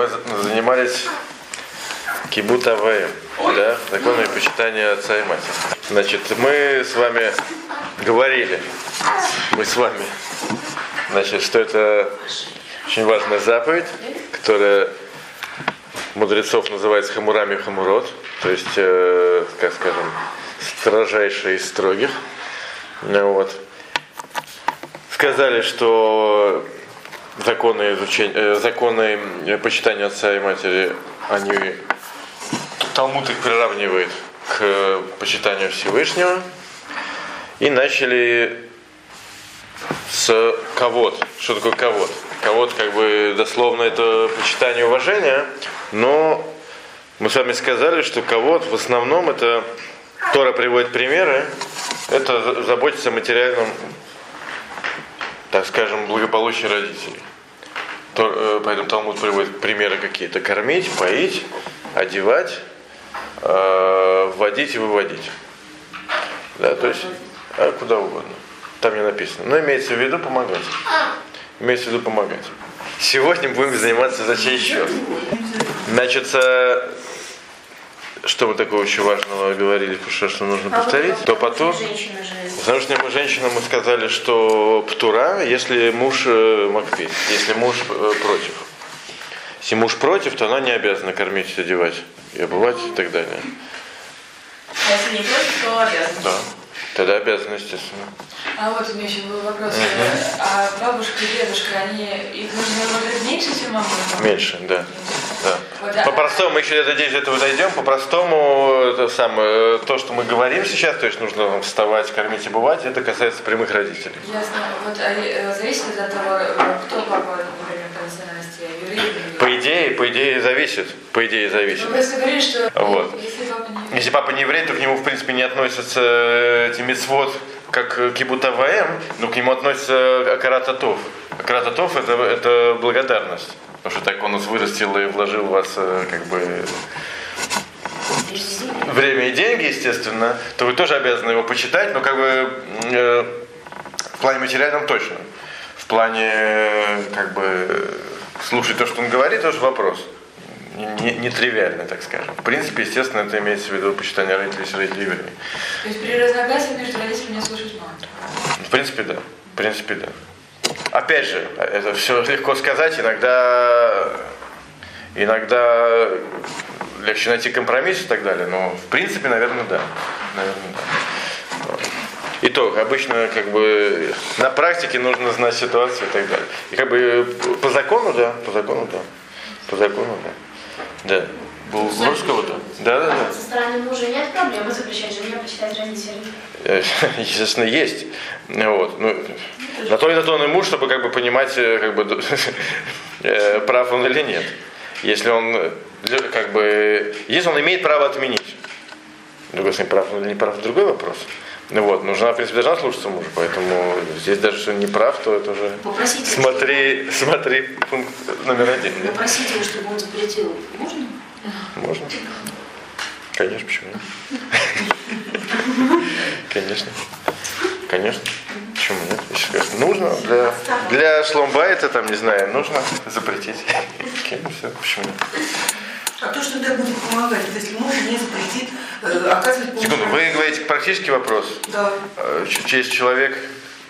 мы занимались кибутавеем, да, законами почитания отца и матери. Значит, мы с вами говорили, мы с вами, значит, что это очень важная заповедь, которая мудрецов называется хамурами хамурот, то есть, э, как скажем, строжайшая из строгих. Ну, вот. Сказали, что законы, изучения, э, законы почитания отца и матери, они Талмуд их приравнивает к почитанию Всевышнего. И начали с ковод. Что такое ковод? Ковод, как бы дословно, это почитание уважения, но мы с вами сказали, что ковод в основном это Тора приводит примеры, это заботиться о материальном, так скажем, благополучии родителей. Э, поэтому Талмуд приводит примеры какие-то. Кормить, поить, одевать, э, вводить и выводить. Да, то есть а куда угодно. Там не написано. Но имеется в виду помогать. Имеется в виду помогать. Сегодня будем заниматься за чей счет. Значит, что мы такого еще важного говорили, что нужно а повторить, то потом... Потому что мы женщинам мы сказали, что птура, если муж э, Макпи, если муж э, против. Если муж против, то она не обязана кормить, одевать и обувать и так далее. А если не против, то обязана? Да. Тогда обязаны, естественно. А вот у меня еще был вопрос. Uh-huh. А бабушка и дедушка, они их нужно выложить меньше, чем мама? Меньше, да. да. Вот. По-простому, мы еще, я надеюсь, этого дойдем. По-простому, это самое, то, что мы говорим сейчас, то есть нужно вставать, кормить и бывать, это касается прямых родителей. Ясно. Вот а, э, зависит от того, кто папа, например, по идее, по идее зависит. По идее зависит. Вы говорили, что вот. если папа не еврей. Если папа не еврей, то к нему, в принципе, не относятся э, эти мецвод, как кибута ВМ, но к нему относится Акарататов. Акарататов это, это благодарность. Потому что так он нас вырастил и вложил в вас э, как бы время и деньги, естественно, то вы тоже обязаны его почитать, но как бы э, в плане материальном точно. В плане как бы слушать то, что он говорит, тоже вопрос. Нетривиальный, не так скажем. В принципе, естественно, это имеется в виду почитание родителей с родителей евреями. То есть при разногласии между родителями не слушать маму? В принципе, да. В принципе, да. Опять же, это все легко сказать, иногда, иногда легче найти компромисс и так далее, но в принципе, наверное, да. Наверное, да. Итог. Обычно как бы на практике нужно знать ситуацию и так далее. И как бы по закону, да, по закону, да. По закону, да. Да. Был вопрос кого-то? Да, да, да. Со стороны мужа нет проблемы запрещать жене почитать родителей? Э, естественно, есть. Вот. Ну, на то и на то он и муж, чтобы как бы понимать, э, как бы, э, прав он или нет. Если он как бы, если он имеет право отменить. Другой прав он или не прав, другой вопрос. Ну вот, но жена, в принципе, должна слушаться мужа, поэтому здесь даже что не прав, то это уже Попросите, смотри, чтобы... смотри пункт номер один. Попросите его, чтобы он запретил. Можно? Можно. Конечно, почему нет? Конечно. Конечно. Почему нет? Если скажешь, нужно для, для шломбайта, там, не знаю, нужно запретить. Окей, все, почему нет? А то, что тогда будет помогать, если муж не запретит э, оказывать помощь. Секунду, вы говорите практический вопрос? Да. Э, через человек,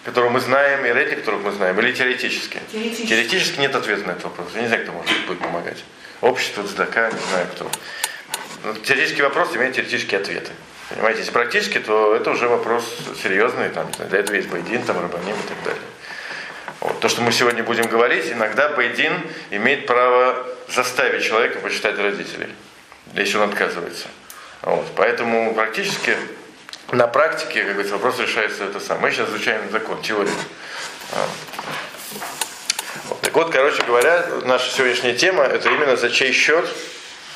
которого мы знаем, и реки, которых мы знаем, или теоретически? Теоретически. Теоретически нет ответа на этот вопрос. Я не знаю, кто может будет помогать. Общество, ЦДК, не знаю кто. Но теоретический вопрос имеет теоретические ответы. Понимаете, если практически, то это уже вопрос серьезный, там, для этого есть Байдин, там, Рабаним и так далее. Вот. То, что мы сегодня будем говорить, иногда Байдин имеет право заставить человека почитать родителей, если он отказывается. Вот. Поэтому практически на практике, как говорится, вопрос решается это сам. Мы сейчас изучаем закон, теорию. Вот. Так вот, короче говоря, наша сегодняшняя тема это именно за чей счет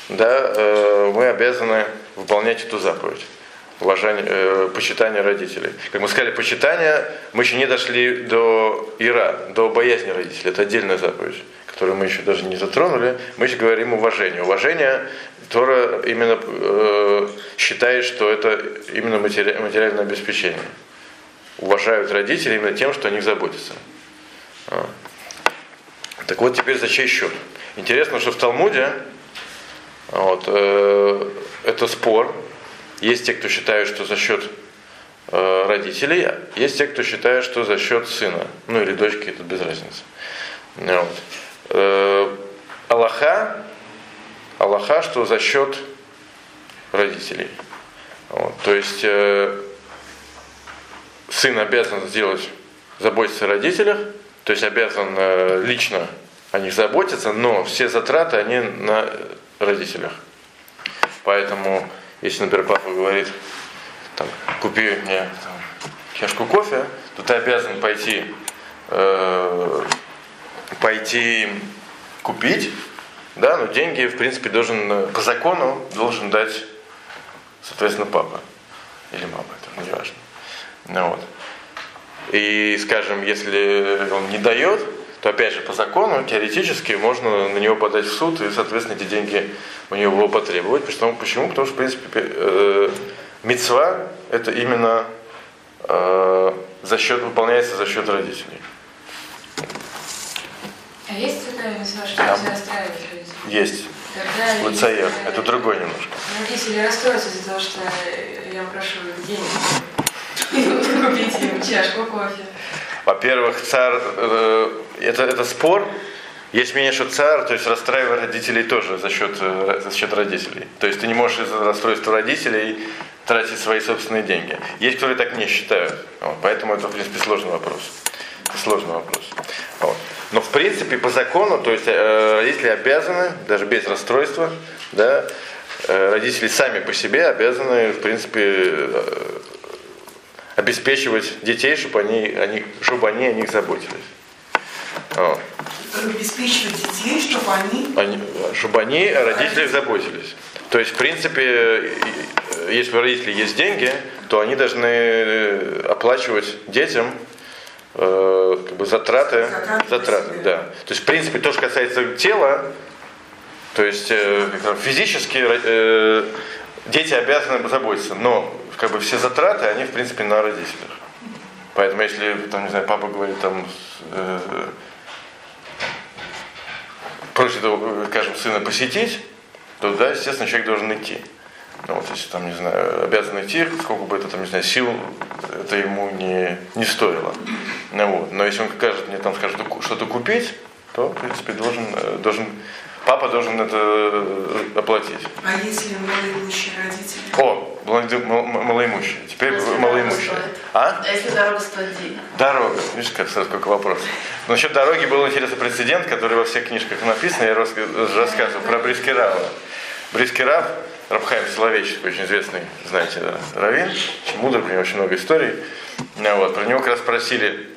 да, э, мы обязаны выполнять эту заповедь. Уважение, э, почитание родителей. Как мы сказали, почитание, мы еще не дошли до ира, до боязни родителей. Это отдельная заповедь которую мы еще даже не затронули, мы еще говорим уважение. Уважение Тора именно э, считает, что это именно матери, материальное обеспечение. Уважают родителей именно тем, что о них заботятся. А. Так вот теперь за чей счет? Интересно, что в Талмуде вот, э, это спор. Есть те, кто считают, что за счет э, родителей, есть те, кто считает, что за счет сына, ну или дочки, это без разницы. Вот. Э, Аллаха, Аллаха, что за счет родителей. Вот. То есть э, сын обязан сделать, заботиться о родителях, то есть обязан э, лично о них заботиться, но все затраты, они на родителях. Поэтому, если, например, папа говорит, там, купи мне там, чашку кофе, то ты обязан пойти, э, пойти купить, да, но деньги, в принципе, должен по закону должен дать, соответственно, папа или мама, это не важно. Ну, вот. И, скажем, если он не дает, то опять же по закону теоретически можно на него подать в суд и, соответственно, эти деньги у него потребовать. Почему? Почему? Потому что, в принципе, э, мецва это именно э, за счет, выполняется за счет родителей. А есть такая мецва, что расстраивать родителей? Есть. Тогда Луцаер. Это другой немножко. Родители расстроятся из-за того, что я прошу денег. Купить им чашку кофе. Во-первых, царь, э, это, это спор. Есть мнение, что царь, то есть расстраивает родителей тоже за счет, э, за счет родителей. То есть ты не можешь из-за расстройства родителей тратить свои собственные деньги. Есть, которые так не считают. Вот, поэтому это, в принципе, сложный вопрос. Это сложный вопрос. Вот. Но в принципе по закону, то есть э, родители обязаны, даже без расстройства, да, э, родители сами по себе обязаны, в принципе, э, обеспечивать детей, чтобы они, они, чтобы они о них заботились. Вот. Обеспечивать детей, чтобы они... Они- чтобы они о родителях заботились. То есть, в принципе, э, если у родителей есть деньги, то они должны э, оплачивать детям э, как бы затраты, Затраты затраты, да. То есть, в принципе, то, что касается тела, то есть э, физически э, дети обязаны заботиться, но как бы все затраты, они в принципе на родителях. Поэтому если там, не знаю, папа говорит там э, просит, его, скажем, сына посетить, то да, естественно, человек должен идти. Ну, вот, если там, не знаю, обязан идти, сколько бы это там, не знаю, сил это ему не, не стоило. Ну, вот. Но если он скажет мне там скажет что-то купить, то, в принципе, должен, э, должен, папа должен это э, оплатить. А если малоимущие родители? О, малоимущие. Теперь Если малоимущие. А? А если дорога стоит денег? Дорога. Видишь, как сразу сколько вопросов. Но насчет дороги был интересный прецедент, который во всех книжках написан. Я рас- рассказывал про Брискирава. Брискирав, Рабхайм Соловейчик, очень известный, знаете, да, раввин, очень мудрый, у него очень много историй. Ну, вот, про него как раз спросили,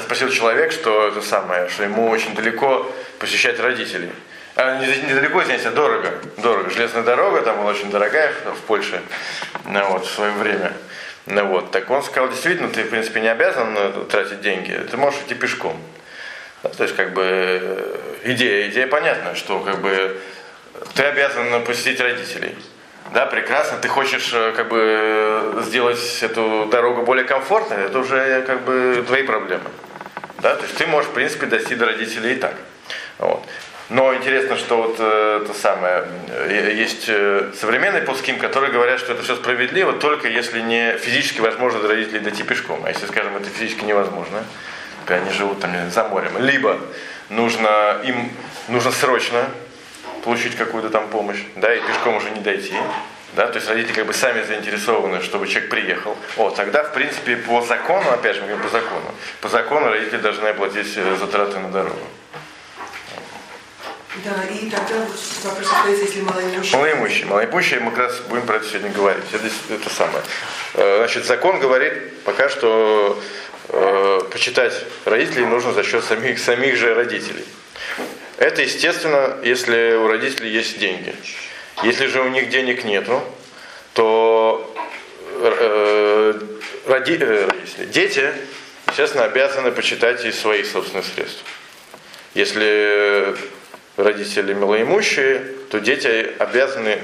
спросил человек, что это самое, что ему очень далеко посещать родителей. А, не- недалеко, извините, а дорого. Дорого. Железная дорога там была очень дорогая в Польше ну, вот, в свое время. Ну, вот. Так он сказал, действительно, ты, в принципе, не обязан э, тратить деньги, ты можешь идти пешком. Да, то есть, как бы, э, идея, идея понятна, что, как бы, ты обязан посетить родителей. Да, прекрасно, ты хочешь, э, как бы, э, сделать эту дорогу более комфортной, это уже, как бы, твои проблемы. Да, то есть ты можешь, в принципе, дойти до родителей и так. Вот. Но интересно, что вот э, это самое, э, есть э, современные пуским, которые говорят, что это все справедливо, только если не физически возможно до родителей дойти пешком. А если, скажем, это физически невозможно, то они живут там за морем. Либо нужно им нужно срочно получить какую-то там помощь, да, и пешком уже не дойти. Да, то есть родители как бы сами заинтересованы, чтобы человек приехал. О, тогда, в принципе, по закону, опять же, мы говорим по закону, по закону родители должны оплатить э, затраты на дорогу. Да, и тогда вопрос остается, если малоимущие. Малоимущие. Малоимущие, мы как раз будем про это сегодня говорить. Это, это самое. Э, Значит, закон говорит пока, что э, почитать родителей нужно за счет самих, самих же родителей. Это, естественно, если у родителей есть деньги. Если же у них денег нету, то э, роди- э, дети, естественно, обязаны почитать из своих собственных средств. Если родители малоимущие, то дети обязаны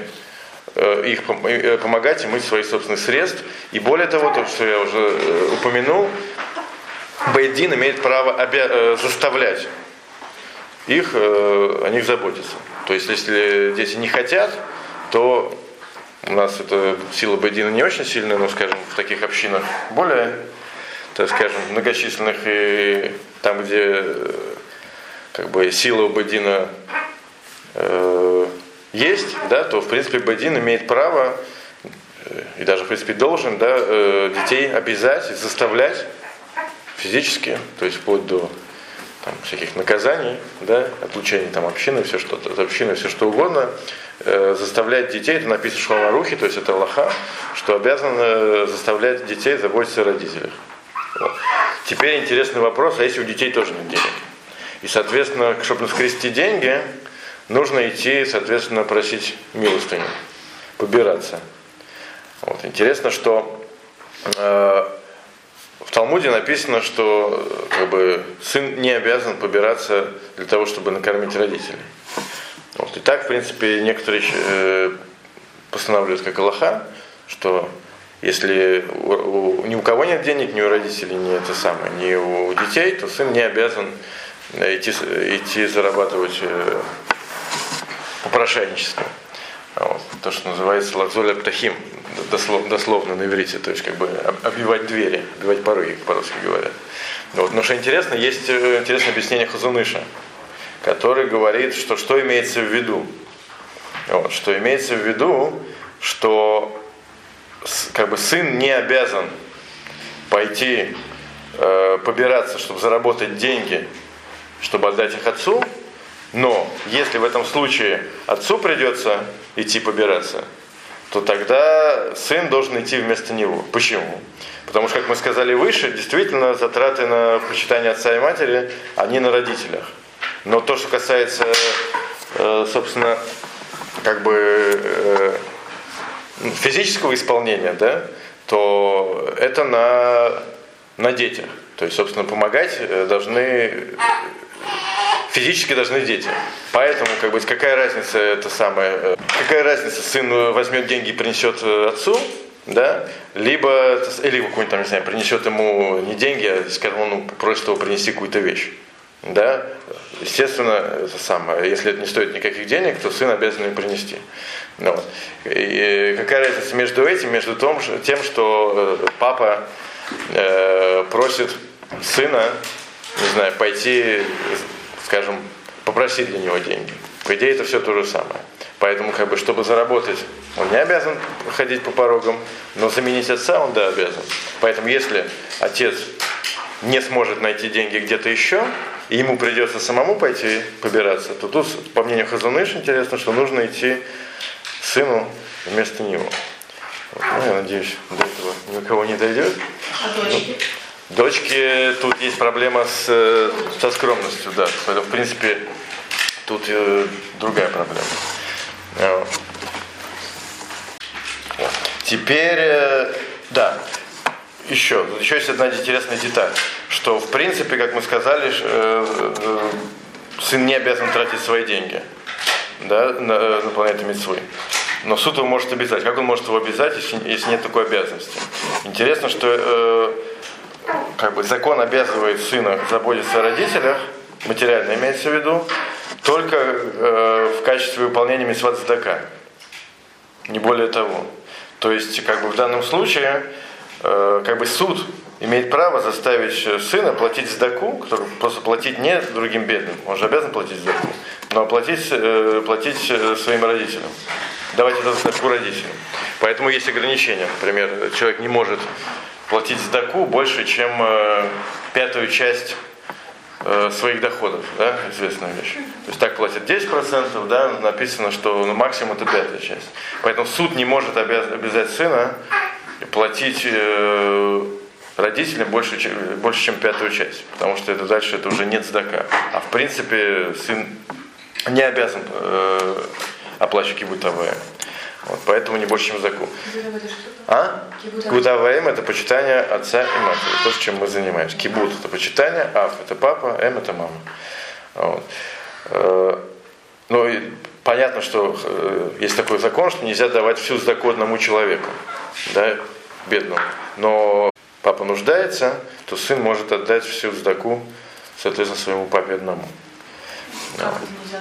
э, их э, помогать им из своих собственных средств. И более того, то, что я уже э, упомянул, Байдин имеет право обя- заставлять их, э, о них заботиться. То есть, если дети не хотят, то у нас это сила Байдина не очень сильная, но, скажем, в таких общинах более, так скажем, многочисленных и там, где как бы сила у Байдина э, есть, да, то, в принципе, Байдин имеет право э, и даже, в принципе, должен да, э, детей обязать, заставлять физически, то есть вплоть до там, всяких наказаний, да, отлучения там общины, все что от общины, все что угодно, э, заставлять детей, это написано в Шламарухе, то есть это Аллаха, что обязан э, заставлять детей заботиться о родителях. Вот. Теперь интересный вопрос, а если у детей тоже нет денег? И, соответственно, чтобы наскрести деньги, нужно идти, соответственно, просить милостыню, побираться. Вот. Интересно, что э, в Талмуде написано, что э, как бы, сын не обязан побираться для того, чтобы накормить родителей. Вот. И так, в принципе, некоторые э, постанавливают как Аллаха, что если у, у, ни у кого нет денег, ни у родителей, ни это самое, ни у детей, то сын не обязан идти, идти зарабатывать э, попрошайничество. Вот. То, что называется лазоль птахим, дословно, дословно на иврите, то есть как бы обивать двери, обивать пороги, по-русски говорят. Вот. Но что интересно, есть э, интересное объяснение Хазуныша, который говорит, что что имеется в виду. Вот. Что имеется в виду, что как бы сын не обязан пойти э, побираться, чтобы заработать деньги, чтобы отдать их отцу, но если в этом случае отцу придется идти побираться, то тогда сын должен идти вместо него. Почему? Потому что, как мы сказали выше, действительно затраты на почитание отца и матери, они на родителях. Но то, что касается, э, собственно, как бы э, физического исполнения, да, то это на, на детях. То есть, собственно, помогать э, должны физически должны дети. Поэтому, как бы, какая разница это самое, э, какая разница, сын возьмет деньги и принесет э, отцу, да, либо, или какой-нибудь там, не знаю, принесет ему не деньги, а, скажем, он просит его принести какую-то вещь. Да, естественно, это самое, если это не стоит никаких денег, то сын обязан им принести. Ну, вот. И какая разница между этим, между том, тем, что э, папа э, просит сына, не знаю, пойти скажем, попросить для него деньги. По идее, это все то же самое. Поэтому, как бы, чтобы заработать, он не обязан ходить по порогам, но заменить отца он, да, обязан. Поэтому, если отец не сможет найти деньги где-то еще, и ему придется самому пойти побираться, то тут, по мнению Хазуныш, интересно, что нужно идти сыну вместо него. Вот. Ну, я надеюсь, до этого никого не дойдет. А Дочки, тут есть проблема с, э, со скромностью, да. Поэтому, в принципе, тут э, другая проблема. Э, теперь, э, да, еще, еще есть одна интересная деталь, что, в принципе, как мы сказали, э, э, сын не обязан тратить свои деньги да, на, на планете Мецвы. Но суд его может обязать. Как он может его обязать, если, если нет такой обязанности? Интересно, что э, как бы закон обязывает сына заботиться о родителях, материально имеется в виду, только э, в качестве выполнения митцват задака. Не более того. То есть, как бы в данном случае, э, как бы суд имеет право заставить сына платить сдаку, который просто платить не другим бедным, он же обязан платить сдаку, но платить, э, платить э, своим родителям. Давать это сдаку родителям. Поэтому есть ограничения. Например, человек не может платить сдаку больше, чем э, пятую часть э, своих доходов, да, известная вещь. То есть так платят 10%, да, написано, что ну, максимум это пятая часть. Поэтому суд не может обяз- обязать сына платить э, родителям больше, чем, больше, чем пятую часть, потому что это дальше это уже нет сдака. А в принципе сын не обязан э, оплачивать кибутовое. Вот, поэтому не больше, чем заку. А? Кибутаваем это почитание отца и матери. То, чем мы занимаемся. Кибут это почитание, ав это папа, эм это мама. Вот. Э, ну, и понятно, что э, есть такой закон, что нельзя давать всю заку одному человеку, да, бедному. Но папа нуждается, то сын может отдать всю сдаку, соответственно, своему папе одному. Как нельзя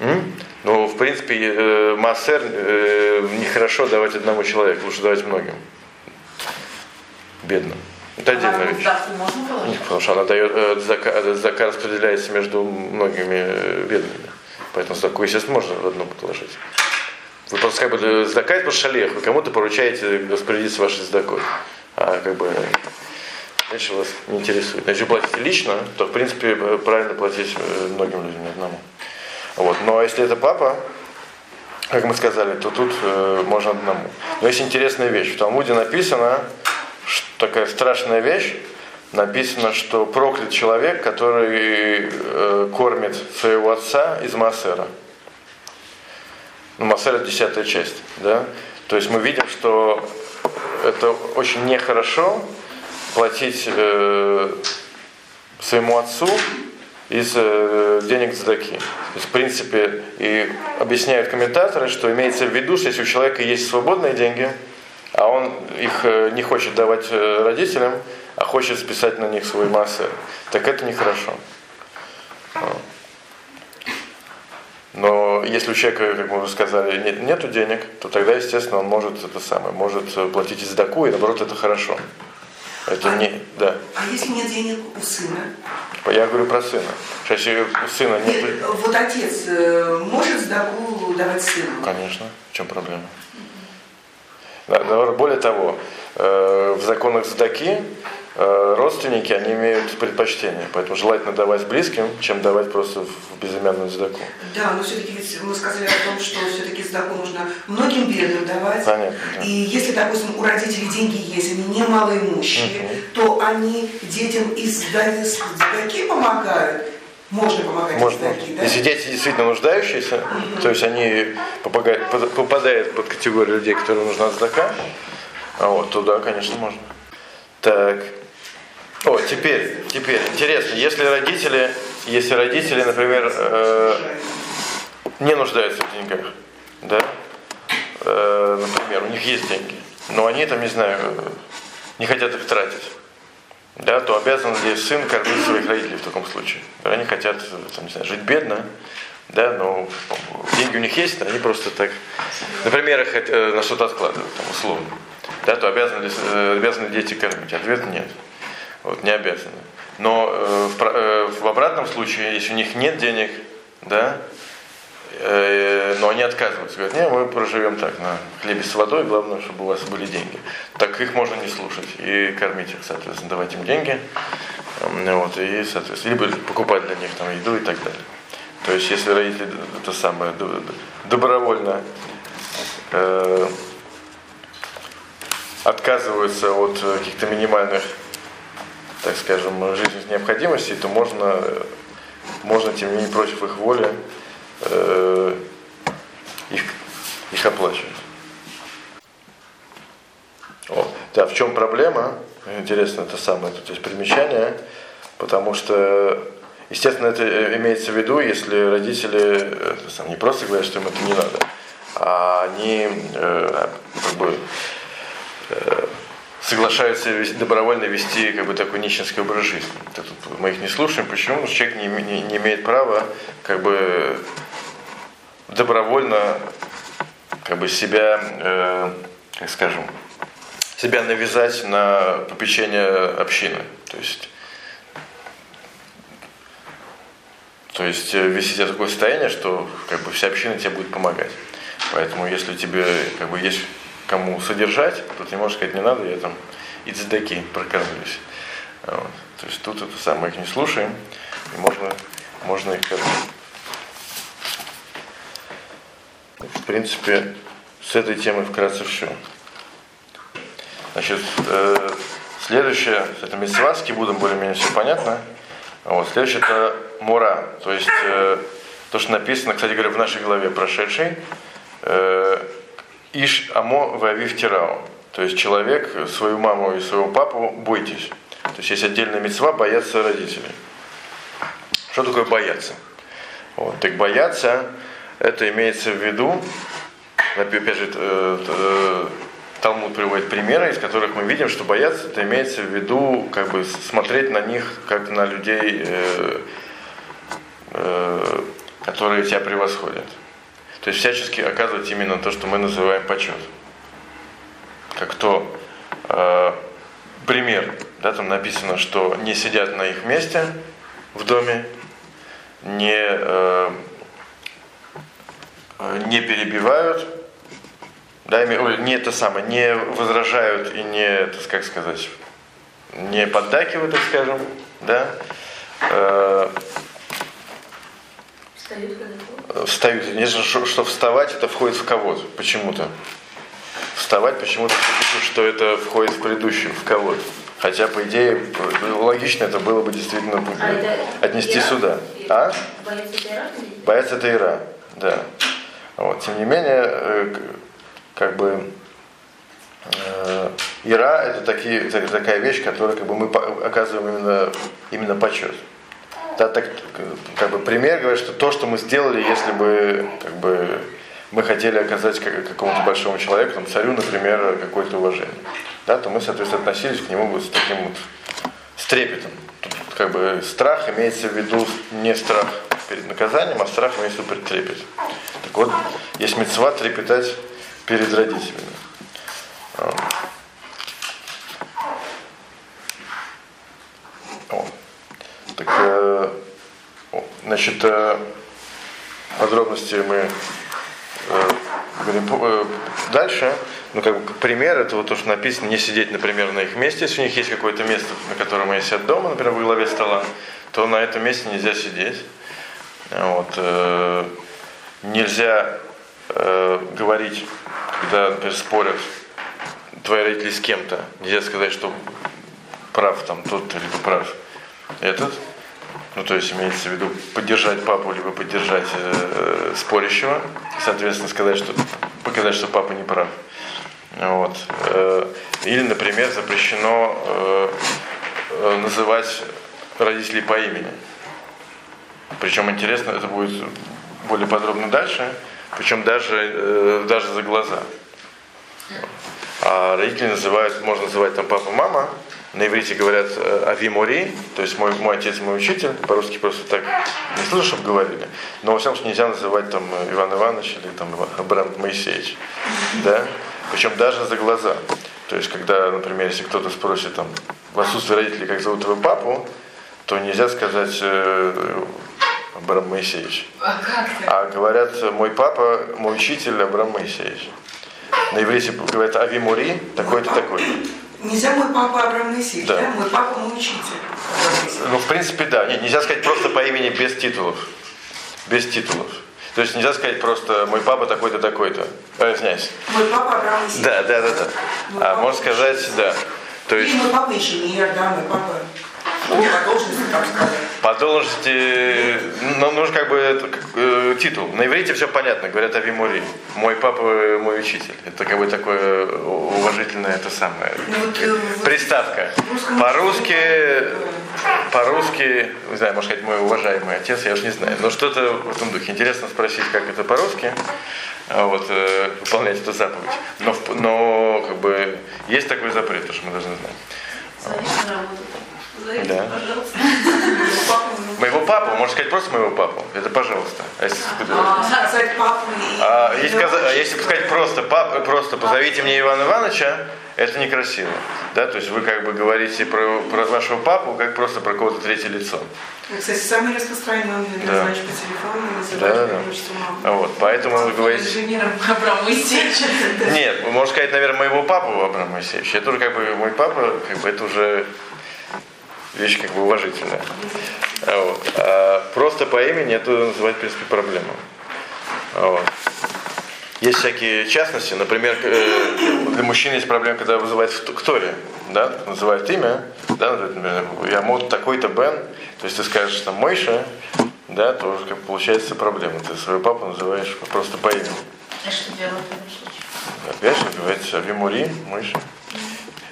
М? Ну, в принципе, э, массер э, нехорошо давать одному человеку, лучше давать многим. Бедным. Это отдельная А вещь. положить? Потому что она дает, э, зака, э, зака распределяется между многими э, бедными. Поэтому заку, естественно, можно в одну положить. Вы просто как бы сдака это просто шалех, вы кому-то поручаете распорядиться вашей сдакой. А как бы дальше вас не интересует. Если платите лично, то в принципе э, правильно платить э, многим людям, одному. Вот. Но если это папа, как мы сказали, то тут э, можно одному. Но есть интересная вещь. В Талмуде написано, что такая страшная вещь, написано, что проклят человек, который э, кормит своего отца из Массера. Ну, Массер десятая часть, да? То есть мы видим, что это очень нехорошо платить э, своему отцу из э, денег задаки. То есть, в принципе, и объясняют комментаторы, что имеется в виду, что если у человека есть свободные деньги, а он их э, не хочет давать э, родителям, а хочет списать на них свой массы, так это нехорошо. Но если у человека, как мы уже сказали, нет, нету денег, то тогда, естественно, он может это самое, может платить из даку, и наоборот это хорошо. Это не, да. А если нет денег у сына? Я говорю про сына. Что Если у сына нет... Нет, вот отец э, может сдаку давать сыну? Конечно, в чем проблема? Более того, э, в законах сдаки родственники, они имеют предпочтение. Поэтому желательно давать близким, чем давать просто в безымянную сдаку. Да, но все-таки ведь мы сказали о том, что все-таки сдаку нужно многим бедным давать. Понятно, да. И если, допустим, у родителей деньги есть, они не малоимущие, то они детям из сдаки помогают. Можно помогать Можно. из сдаки, да? Если дети действительно нуждающиеся, то есть они попадают, попадают под категорию людей, которым нужна сдака, а вот, то да, конечно, можно. Так. О, теперь, теперь, интересно, если родители, если родители, например, э, не нуждаются в деньгах, да, Э, например, у них есть деньги, но они там, не знаю, не хотят их тратить, да, то обязан ли сын кормить своих родителей в таком случае? Они хотят, там, не знаю, жить бедно, да, но деньги у них есть, но они просто так, например, их э, на что-то откладывают, там, условно, да, то обязаны, ли, э, обязаны дети кормить? Ответ нет, вот, не обязаны. Но э, в, э, в обратном случае, если у них нет денег, да, Э, но они отказываются. Говорят, не, мы проживем так, на хлебе с водой, главное, чтобы у вас были деньги. Так их можно не слушать и кормить их, соответственно, давать им деньги. М, Вот, и, соответственно, либо покупать для них там еду и так далее. То есть, если родители это самое добровольно э, отказываются от э, каких-то минимальных, так скажем, жизненных необходимостей, то можно, можно тем не менее против их воли э, их, их оплачивать. О, да, в чем проблема? Интересно, это самое, тут есть примечание, потому что, естественно, это э, имеется в виду, если родители э, сам, не просто говорят, что им это не надо, а они э, как бы э, соглашаются добровольно вести как бы такой нищенский образ жизни. Тут мы их не слушаем. Почему? Потому что человек не, не- не имеет права как бы добровольно как бы себя, э, как скажем, себя навязать на попечение общины. То есть, то есть э, вести себя в такое состояние, что как бы вся община тебе будет помогать. Поэтому если тебе как бы есть кому содержать, то ты можешь сказать, не надо, я там из даки прокормлюсь. Вот. То есть тут это самое их не слушаем, и можно, можно их. В принципе, с этой темой вкратце все. Значит, э, следующее, это митцва, с кибудом более-менее все понятно. Вот, следующее это мура, то есть э, то, что написано, кстати говоря, в нашей главе прошедшей, э, Иш амо вавив тирау. То есть человек свою маму и своего папу бойтесь. То есть есть отдельная мецва бояться родителей. Что такое бояться? Вот, так бояться, это имеется в виду, опять же, э, э, Талмуд приводит примеры, из которых мы видим, что бояться, это имеется в виду, как бы смотреть на них, как на людей, э, которые тебя превосходят. То есть всячески оказывать именно то, что мы называем почет. Как то э, пример, да, там написано, что не сидят на их месте в доме, не, э, не перебивают, да, не это самое, не возражают и не, как сказать, не поддакивают, так скажем, да, э, Встают, когда встают. Конечно, что, что вставать это входит в кого-то почему-то. Вставать почему-то пишут, что это входит в предыдущий, в кого-то. Хотя, по идее, логично это было бы действительно А отнести Ира? сюда. А? Боец это Ира, да. Вот. Тем не менее, э, как бы э, Ира это такие, так- такая вещь, которую как бы мы оказываем именно, именно почет. Да, так, как бы пример говорит, что то, что мы сделали, если бы как бы мы хотели оказать как- какому-то большому человеку, там, царю, например, какое-то уважение, да, то мы, соответственно, относились к нему вот с таким вот с трепетом. Тут как бы страх имеется в виду не страх перед наказанием, а страх имеется в виду трепет. Так вот, есть мецва трепетать перед родителями. О. Так, э, значит, э, подробности мы говорим э, дальше. Ну, как бы пример, вот то, что написано, не сидеть, например, на их месте. Если у них есть какое-то место, на котором они сидят дома, например, во главе стола, то на этом месте нельзя сидеть. Вот, нельзя говорить, когда, например, спорят твои родители с кем-то. Нельзя сказать, что прав там тот, либо прав этот. Ну, то есть имеется в виду поддержать папу, либо поддержать э, спорящего. Соответственно, сказать, что показать, что папа не прав. Вот. Э, Или, например, запрещено э, э, называть родителей по имени. Причем интересно, это будет более подробно дальше, причем даже, э, даже за глаза. А родители называют, можно называть там папа, мама. На иврите говорят э, Ави Мори, то есть мой, мой отец, мой учитель. По-русски просто так не слышу, чтобы говорили. Но во всяком случае нельзя называть там э, Иван Иванович или там Абрам Моисеевич. Да? Причем даже за глаза. То есть, когда, например, если кто-то спросит там, в отсутствие родителей, как зовут твою папу, то нельзя сказать э, Абрам Моисеевич. А? А говорят, мой папа, мой учитель Абрам Моисеевич. На иврите говорят Ави Мури, такой-то, такой Нельзя мой папа Абрам Моисеевич, Да. да. Мой папа мой учитель. Ну, в принципе, да. Нет, нельзя сказать просто по имени без титулов. Без титулов. То есть нельзя сказать просто мой папа такой-то, такой-то. Э, извиняюсь. Мой папа Абрам Моисеевич. Да, да, да, да. Мой А можно сказать, да. То есть мой папа инженер, да, мой папа. По должности, так сказать. по должности, ну, нужно как бы это, как, э, титул. На иврите все понятно, говорят Ави Мури. Мой папа, мой учитель. Это как бы такое уважительное это самое. Ну, вот, э, вот Приставка. По-русски, по-русски, не знаю, может сказать, мой уважаемый отец, я уж не знаю. Но что-то в этом духе. Интересно спросить, как это по-русски, а вот, э, выполнять эту заповедь. Но, но как бы есть такой запрет, то, что мы должны знать. Да. пожалуйста. Ну, Моего папу, можно сказать просто моего папу. Это пожалуйста. А если, а, и- а и если, сказать- а если сказать просто, пап, просто позовите мне Ивана Ивановича, это некрасиво. Да? То есть вы как бы говорите про, про вашего папу, как просто про кого-то третье лицо. Кстати, самый распространенный Да. назначь по телефону, называть Да, да. отчеству мамы. Вот, поэтому вы говорите... Инженером Абрам Моисеевич. Нет, можете сказать, наверное, моего папу Абрам Моисеевич. Это уже как бы мой папа, как бы это уже вещь как бы уважительная. А Вот. А просто по имени это называть, в принципе, проблему. А Вот. Есть всякие частности, например, э, для мужчин есть проблема, когда вызывают в Торе, да, называют имя, да, например, я мод такой-то Бен, то есть ты скажешь там Мойша, да, то уже как получается проблема. Ты своего папу называешь просто по имени. А что делать в этом случае? Опять же, говорится Вимури, Мойша.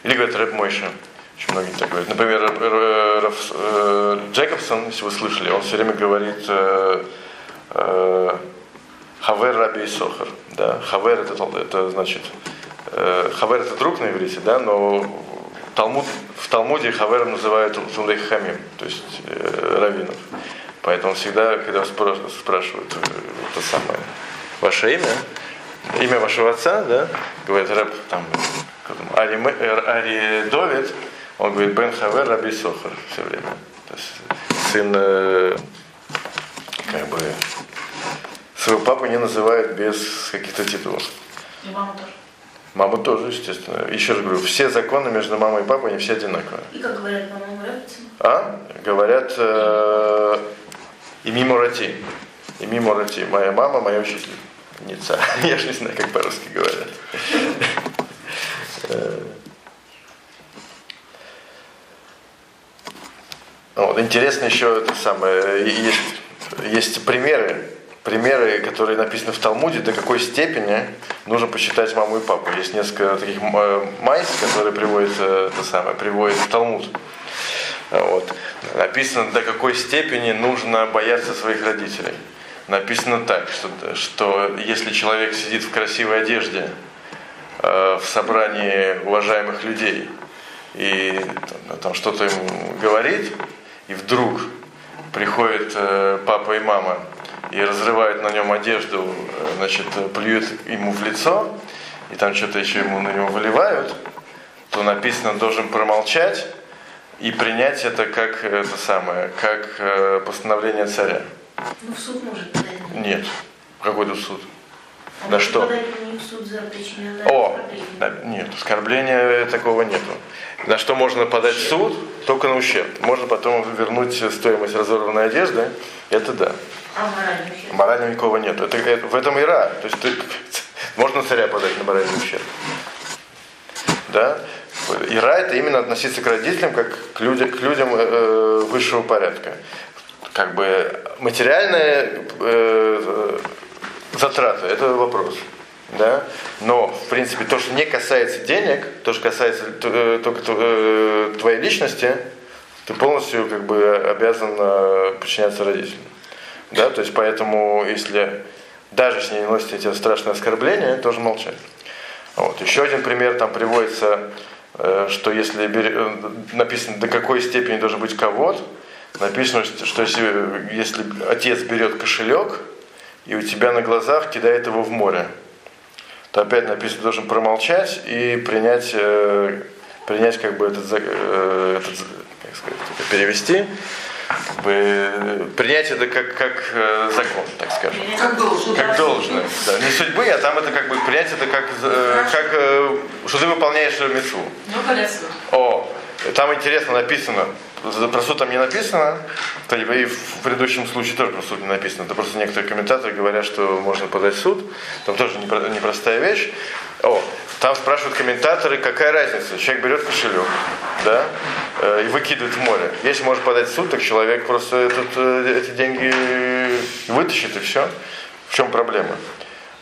Или говорят рэп Мойша. Очень многие так говорят. Например, э, Джекобсон, если вы слышали, он все время говорит э, э, Хавер Раби Сохар. Да? Хавер это, это значит Хавер это друг на иврите, да, но Талмуд, в Талмуде Хавером называют Тулдей Хамим, то есть э, раввинов. Поэтому всегда, когда спрашивают э, то самое, ваше имя, имя вашего отца, да, говорит рэп, там, Ари, Ари Довид, он говорит Бен Хавер Раби Сохар все время. То есть сын, э, как бы, своего папу не называют без каких-то титулов. И мама тоже. Маму тоже, естественно. Еще раз говорю, все законы между мамой и папой, они все одинаковые. И как говорят, по-моему, рэпцы. А? Говорят, э, ими Мурати. Ими Мурати. Моя мама, моя учительница. Я же не знаю, как по-русски говорят. Вот, интересно еще это самое, есть, есть примеры, примеры, которые написаны в Талмуде, до какой степени нужно посчитать маму и папу. Есть несколько таких э, майс, которые приводят, э, это самое, приводят в Талмуд. Вот. Написано, до какой степени нужно бояться своих родителей. Написано так, что, что если человек сидит в красивой одежде э, в собрании уважаемых людей и там, там что-то ему говорит, и вдруг приходит э, папа и мама и разрывают на нем одежду, э, значит, плюют ему в лицо, и там что-то еще ему на него выливают, то написано, должен промолчать и принять это как это самое, как э, постановление царя. Ну, в суд может. Нет. Какой тут суд? На что? О, нет, оскорбления такого нету. На что можно подать в суд? Только на ущерб. Можно потом вернуть стоимость разорванной одежды. Это да. А моральный ущерб? Морального никакого нет. Это, это- в этом и ра. То есть ты, можно царя подать на моральный ущерб. Да? Ира это именно относиться к родителям как к людям, к людям э, высшего порядка. Как бы материальные э, затраты это вопрос. Да? Но, в принципе, то, что не касается денег, то, что касается э, только э, твоей личности, ты полностью как бы обязан подчиняться родителям. Да? То есть поэтому, если даже если не наносите эти страшные оскорбления, тоже молчать. Вот. Еще один пример там приводится, э, что если написано до какой степени должен быть ковод, написано, что если, если отец берет кошелек и у тебя на глазах кидает его в море, то опять написано, должен промолчать и принять, э, принять как бы этот, э, этот как сказать, это перевести, как бы, э, принять это как, как э, закон, так скажем. Как должен. Как должное. Да. Не судьбы, а там это как бы принять это как, э, как э, что ты выполняешь мецву. Ну, колесо. О, там интересно написано, про суд там не написано, и в предыдущем случае тоже про суд не написано. Это просто некоторые комментаторы говорят, что можно подать в суд. Там тоже непро- непростая вещь. О, там спрашивают комментаторы, какая разница. Человек берет кошелек, да, э, и выкидывает в море. Если может подать в суд, так человек просто этот, э, эти деньги вытащит и все. В чем проблема?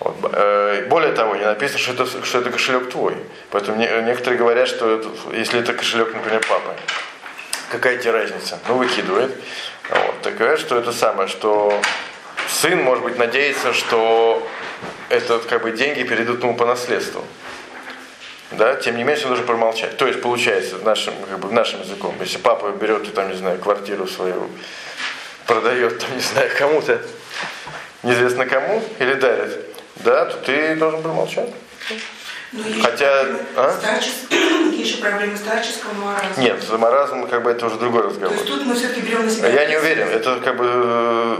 Вот. Э, Более того, не написано, что это, что это кошелек твой. Поэтому не- некоторые говорят, что это- если это кошелек, например, папы, какая тебе разница? Ну, выкидывает. Вот. Так говорят, что это самое, что сын, может быть, надеется, что это как бы деньги перейдут ему по наследству. Да, тем не менее, он должен промолчать. То есть, получается, нашим, как бы, нашим языком, если папа берет, там, не знаю, квартиру свою, продает, там, не знаю, кому-то, неизвестно кому, или дарит, да, то ты должен промолчать. Есть Хотя, а? Есть же проблемы старческого маразма. Нет, маразм, как бы, это уже другой То разговор. есть тут мы все-таки берем на себя. Я не уверен, это как бы э,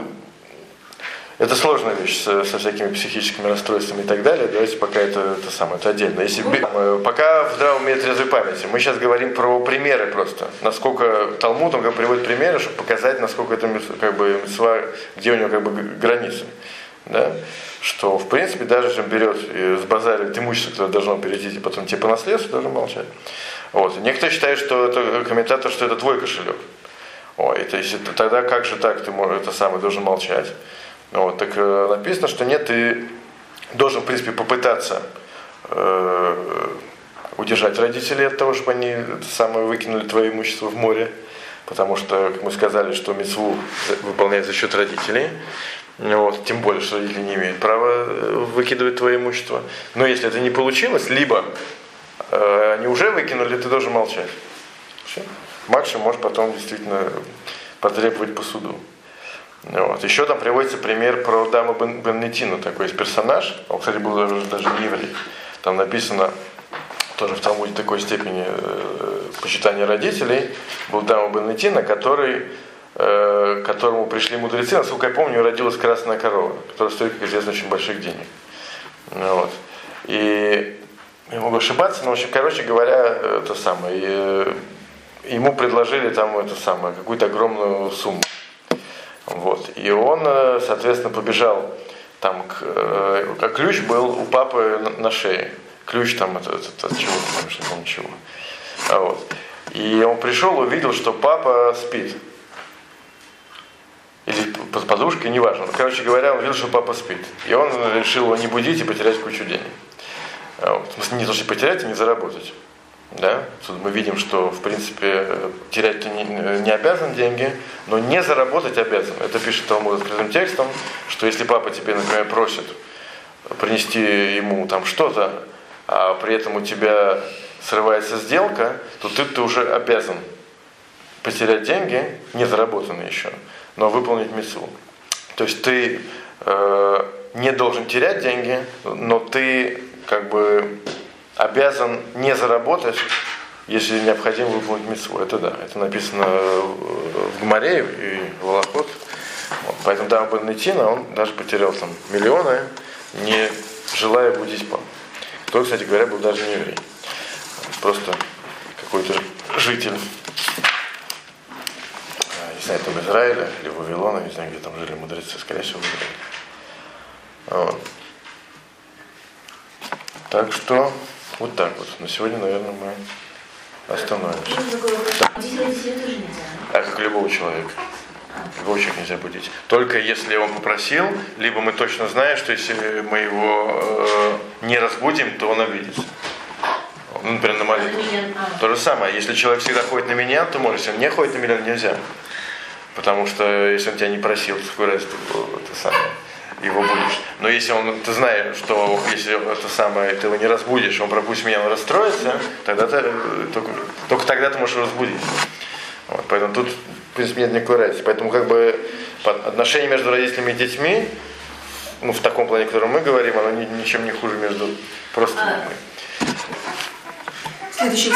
это сложная вещь со, со всякими психическими расстройствами и так далее. Давайте пока это, это самое, это отдельно. Если бе- э, пока в здравом уме трезвой памяти. Мы сейчас говорим про примеры просто. Насколько Талмуд он как приводит примеры, чтобы показать, насколько это как бы где у него как бы границы. Да? Что, в принципе, даже если берет и сбазаривает имущество, которое должно перейти и потом тебе по наследству, должен молчать. Вот. Некоторые считают, что это комментатор, что это твой кошелек. Есть это, тогда как же так ты можешь, это самое должен молчать? Вот, так э, написано, что нет, ты должен, в принципе, попытаться э, удержать родителей от того, чтобы они это самое выкинули твое имущество в море. Потому что, как мы сказали, что мецву выполняет за счет родителей. Вот, тем более, что родители не имеют права э, выкидывать твое имущество. Но если это не получилось, либо э, они уже выкинули, ты должен молчать. Все. Максимум можешь потом действительно потребовать по суду. Вот. Еще там приводится пример про даму Бен, Беннетину, такой есть персонаж. Он, кстати, был даже, даже не еврей. Там написано, тоже в Талмуде такой степени э, почитания родителей, был дама Беннетина, который, э, которому пришли мудрецы, насколько я помню, родилась красная корова, которая стоит, как известно, очень больших денег. Вот. И я могу ошибаться, но, в общем, короче говоря, это самое, и, э, ему предложили там это самое, какую-то огромную сумму. Вот. И он, э, соответственно, побежал там, к, а ключ был у папы на, на шее. Ключ там, это, это, от чего, помнишь, не помню чего. А вот. И он пришел, увидел, что папа спит. Под подушкой, неважно. Короче говоря, он видел, что папа спит. И он решил его не будить и потерять кучу денег. А. В смысле, не то, что потерять, а не заработать. Да? Тут мы видим, что, в принципе, терять не, не обязан деньги, но не заработать обязан. Это пишет Талмуд открытым текстом, что если папа тебе, например, просит принести ему там что-то, а при этом у тебя срывается сделка, то ты, ты уже обязан потерять деньги, не заработанные еще, но выполнить митцву. То есть ты э, не должен терять деньги, но ты как бы обязан не заработать, если необходимо выполнить митцву. Это да, это написано в Гмаре и в Волоход. Вот. Поэтому Дам Бен он даже потерял там миллионы, не желая будить папу. Кто, кстати говоря, был даже не еврей. Просто какой-то житель, не знаю, там Израиля или Вавилона, не знаю, где там жили мудрецы, скорее всего, в Израиле. Вот. Так что вот так вот. На сегодня, наверное, мы остановимся. Нельзя. А как любого человека. Любого человека нельзя будить. Только если он попросил, либо мы точно знаем, что если мы его э, не разбудим, то он обидится. Ну, например, на молитву. А, То же самое. Если человек всегда ходит на меня, то можно. Если он не ходит на меня, нельзя. Потому что если он тебя не просил, то какой раз ты это самое, его будешь. Но если он, ты знаешь, что если это самое, ты его не разбудишь, он пропустит меня, он расстроится, тогда ты, только, только тогда ты можешь его разбудить. Вот, поэтому тут, в принципе, нет никакой разницы. Поэтому как бы отношения между родителями и детьми, ну, в таком плане, о котором мы говорим, оно ни- ничем не хуже между просто А. Следующий